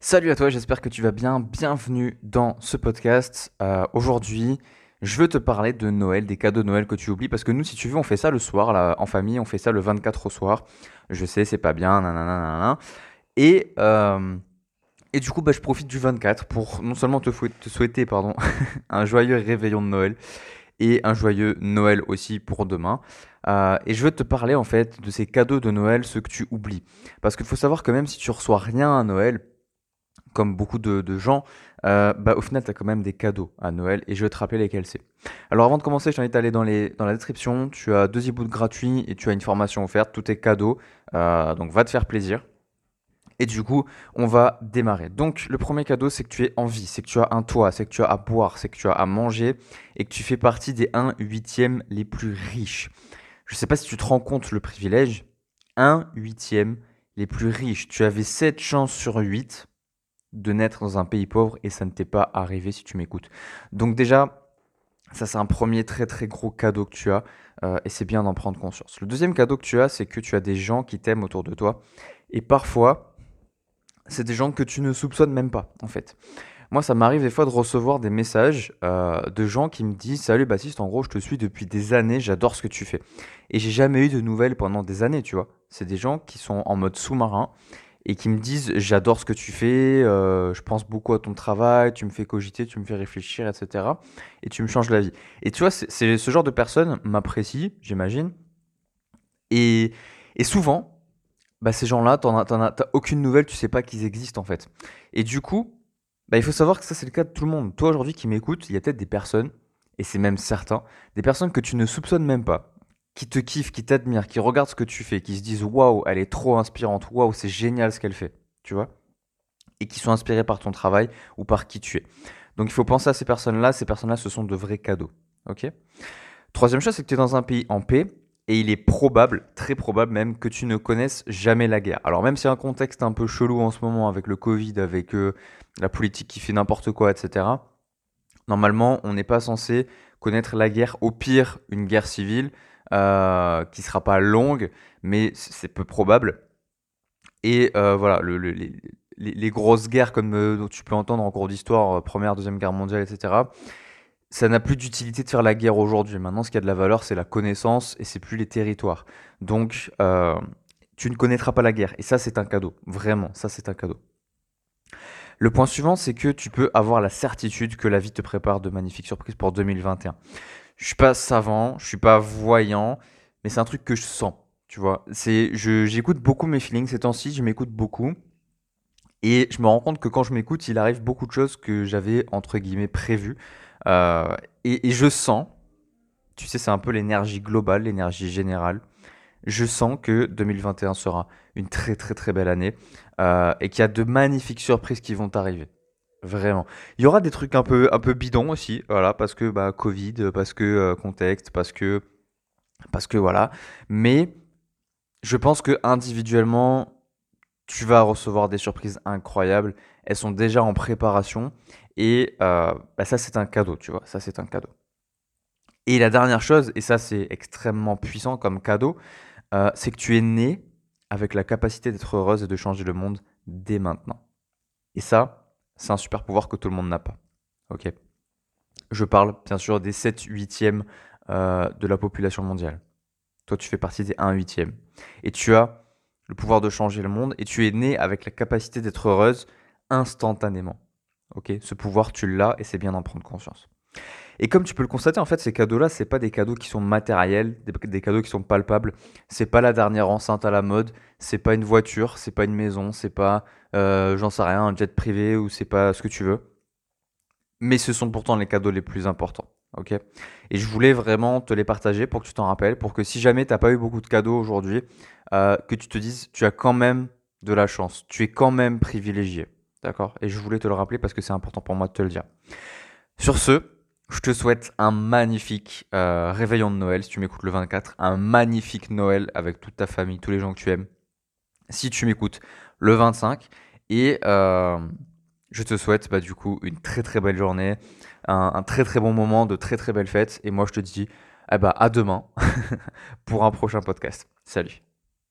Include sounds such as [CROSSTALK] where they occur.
Salut à toi, j'espère que tu vas bien. Bienvenue dans ce podcast. Euh, aujourd'hui, je veux te parler de Noël, des cadeaux de Noël que tu oublies. Parce que nous, si tu veux, on fait ça le soir, là, en famille, on fait ça le 24 au soir. Je sais, c'est pas bien, nanana. Et, euh, et du coup, bah, je profite du 24 pour non seulement te, te souhaiter pardon, [LAUGHS] un joyeux réveillon de Noël et un joyeux Noël aussi pour demain. Euh, et je veux te parler en fait de ces cadeaux de Noël, ceux que tu oublies. Parce qu'il faut savoir que même si tu reçois rien à Noël, comme beaucoup de, gens, euh, bah, au final, tu as quand même des cadeaux à Noël et je vais te rappeler lesquels c'est. Alors avant de commencer, je t'invite à aller dans, les, dans la description. Tu as deux e-books gratuits et tu as une formation offerte. Tout est cadeau. Euh, donc va te faire plaisir. Et du coup, on va démarrer. Donc, le premier cadeau, c'est que tu es en vie, c'est que tu as un toit, c'est que tu as à boire, c'est que tu as à manger et que tu fais partie des 1 huitième les plus riches. Je ne sais pas si tu te rends compte le privilège. 1 huitième les plus riches. Tu avais 7 chances sur 8 de naître dans un pays pauvre et ça ne t'est pas arrivé si tu m'écoutes. Donc déjà, ça c'est un premier très très gros cadeau que tu as euh, et c'est bien d'en prendre conscience. Le deuxième cadeau que tu as, c'est que tu as des gens qui t'aiment autour de toi et parfois, c'est des gens que tu ne soupçonnes même pas en fait. Moi, ça m'arrive des fois de recevoir des messages euh, de gens qui me disent Salut Baptiste, en gros, je te suis depuis des années, j'adore ce que tu fais. Et j'ai jamais eu de nouvelles pendant des années, tu vois. C'est des gens qui sont en mode sous-marin et qui me disent j'adore ce que tu fais, euh, je pense beaucoup à ton travail, tu me fais cogiter, tu me fais réfléchir, etc. Et tu me changes la vie. Et tu vois, c'est ce genre de personnes m'apprécient, j'imagine. Et, et, souvent, bah, ces gens-là, tu n'as aucune nouvelle, tu sais pas qu'ils existent en fait. Et du coup, bah, il faut savoir que ça c'est le cas de tout le monde. Toi aujourd'hui qui m'écoutes, il y a peut-être des personnes, et c'est même certain, des personnes que tu ne soupçonnes même pas qui te kiffent, qui t'admirent, qui regardent ce que tu fais, qui se disent waouh, elle est trop inspirante, waouh, c'est génial ce qu'elle fait, tu vois Et qui sont inspirés par ton travail ou par qui tu es. Donc il faut penser à ces personnes-là, ces personnes-là, ce sont de vrais cadeaux, ok? Troisième chose, c'est que tu es dans un pays en paix et il est probable, très probable même, que tu ne connaisses jamais la guerre. Alors même si un contexte un peu chelou en ce moment avec le Covid, avec euh, la politique qui fait n'importe quoi, etc., normalement, on n'est pas censé connaître la guerre, au pire, une guerre civile, euh, qui sera pas longue, mais c'est peu probable. Et euh, voilà, le, les, grosses guerres comme euh, tu peux entendre en cours d'histoire, Première, Deuxième Guerre mondiale, etc., ça n'a plus d'utilité de faire la guerre aujourd'hui. Maintenant, ce qui a de la valeur, c'est la connaissance et c'est plus les territoires. Donc, tu ne connaîtras pas la guerre. Et ça, c'est un cadeau. Vraiment, ça, c'est un cadeau. Le point suivant, c'est que tu peux avoir la certitude que la vie te prépare de magnifiques surprises pour 2021 je suis pas savant, je suis pas voyant, mais c'est un truc que je sens, tu vois. C'est, je, j'écoute beaucoup mes feelings ces temps-ci, je m'écoute beaucoup. Et je me rends compte que quand je m'écoute, il arrive beaucoup de choses que j'avais, entre guillemets, prévues. Euh, et, je sens, tu sais, c'est un peu l'énergie globale, l'énergie générale. Je sens que 2021 sera une très très très belle année euh, et qu'il y a de magnifiques surprises qui vont arriver. Vraiment. Il y aura des trucs un peu, un peu bidons aussi, voilà, parce que bah, Covid, parce que euh, contexte, parce que, parce que voilà. Mais je pense que individuellement, tu vas recevoir des surprises incroyables. Elles sont déjà en préparation et euh, bah, ça c'est un cadeau, tu vois. Ça c'est un cadeau. Et la dernière chose, et ça c'est extrêmement puissant comme cadeau, euh, c'est que tu es né avec la capacité d'être heureuse et de changer le monde dès maintenant. Et ça, c'est un super pouvoir que tout le monde n'a pas. Ok Je parle bien sûr des 7 huitièmes euh, de la population mondiale. Toi, tu fais partie des 1 huitième. Et tu as le pouvoir de changer le monde et tu es né avec la capacité d'être heureuse instantanément. Ok Ce pouvoir, tu l'as et c'est bien d'en prendre conscience. Et comme tu peux le constater, en fait, ces cadeaux-là, c'est pas des cadeaux qui sont matériels, des, cadeaux qui sont palpables. C'est pas la dernière enceinte à la mode, c'est pas une voiture, c'est pas une maison, c'est pas, j'en sais rien, un jet privé ou c'est pas ce que tu veux. Mais ce sont pourtant les cadeaux les plus importants. Ok? Et je voulais vraiment te les partager pour que tu t'en rappelles, pour que si jamais tu n'as pas eu beaucoup de cadeaux aujourd'hui, euh, que tu te dises, tu as quand même de la chance, tu es quand même privilégié. D'accord? Et je voulais te le rappeler parce que c'est important pour moi de te le dire. Sur ce, je te souhaite un magnifique euh, réveillon de Noël si tu m'écoutes le 24, un magnifique Noël avec toute ta famille, tous les gens que tu aimes. Si tu m'écoutes le 25 et euh, je te souhaite bah, du coup une très très belle journée, un, très très bon moment, de très très belles fêtes. Et moi je te dis eh bah, à demain [LAUGHS] pour un prochain podcast. Salut